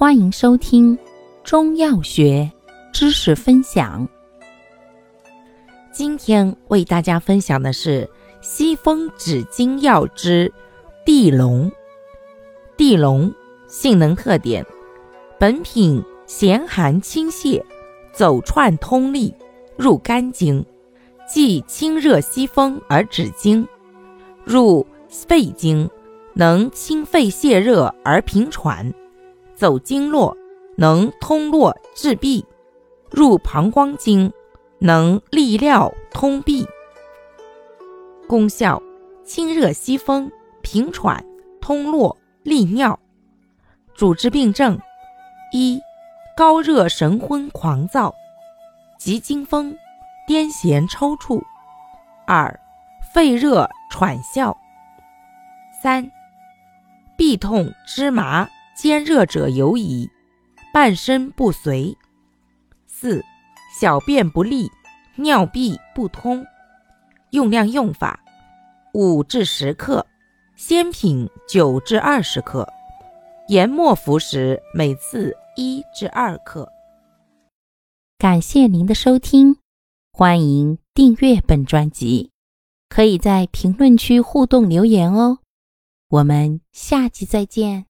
欢迎收听中药学知识分享。今天为大家分享的是西风止惊药之地龙。地龙性能特点：本品咸寒清泻，走串通利，入肝经，既清热息风而止惊；入肺经，能清肺泄热而平喘。走经络能通络治痹，入膀胱经能利尿通闭。功效：清热息风、平喘、通络、利尿。主治病症：一、高热神昏狂躁，急惊风、癫痫抽搐；二、肺热喘哮；三、痹痛肢麻。兼热者尤宜，半身不遂。四、小便不利，尿闭不通。用量用法：五至十克，鲜品九至二十克，研末服食，每次一至二克。感谢您的收听，欢迎订阅本专辑，可以在评论区互动留言哦。我们下期再见。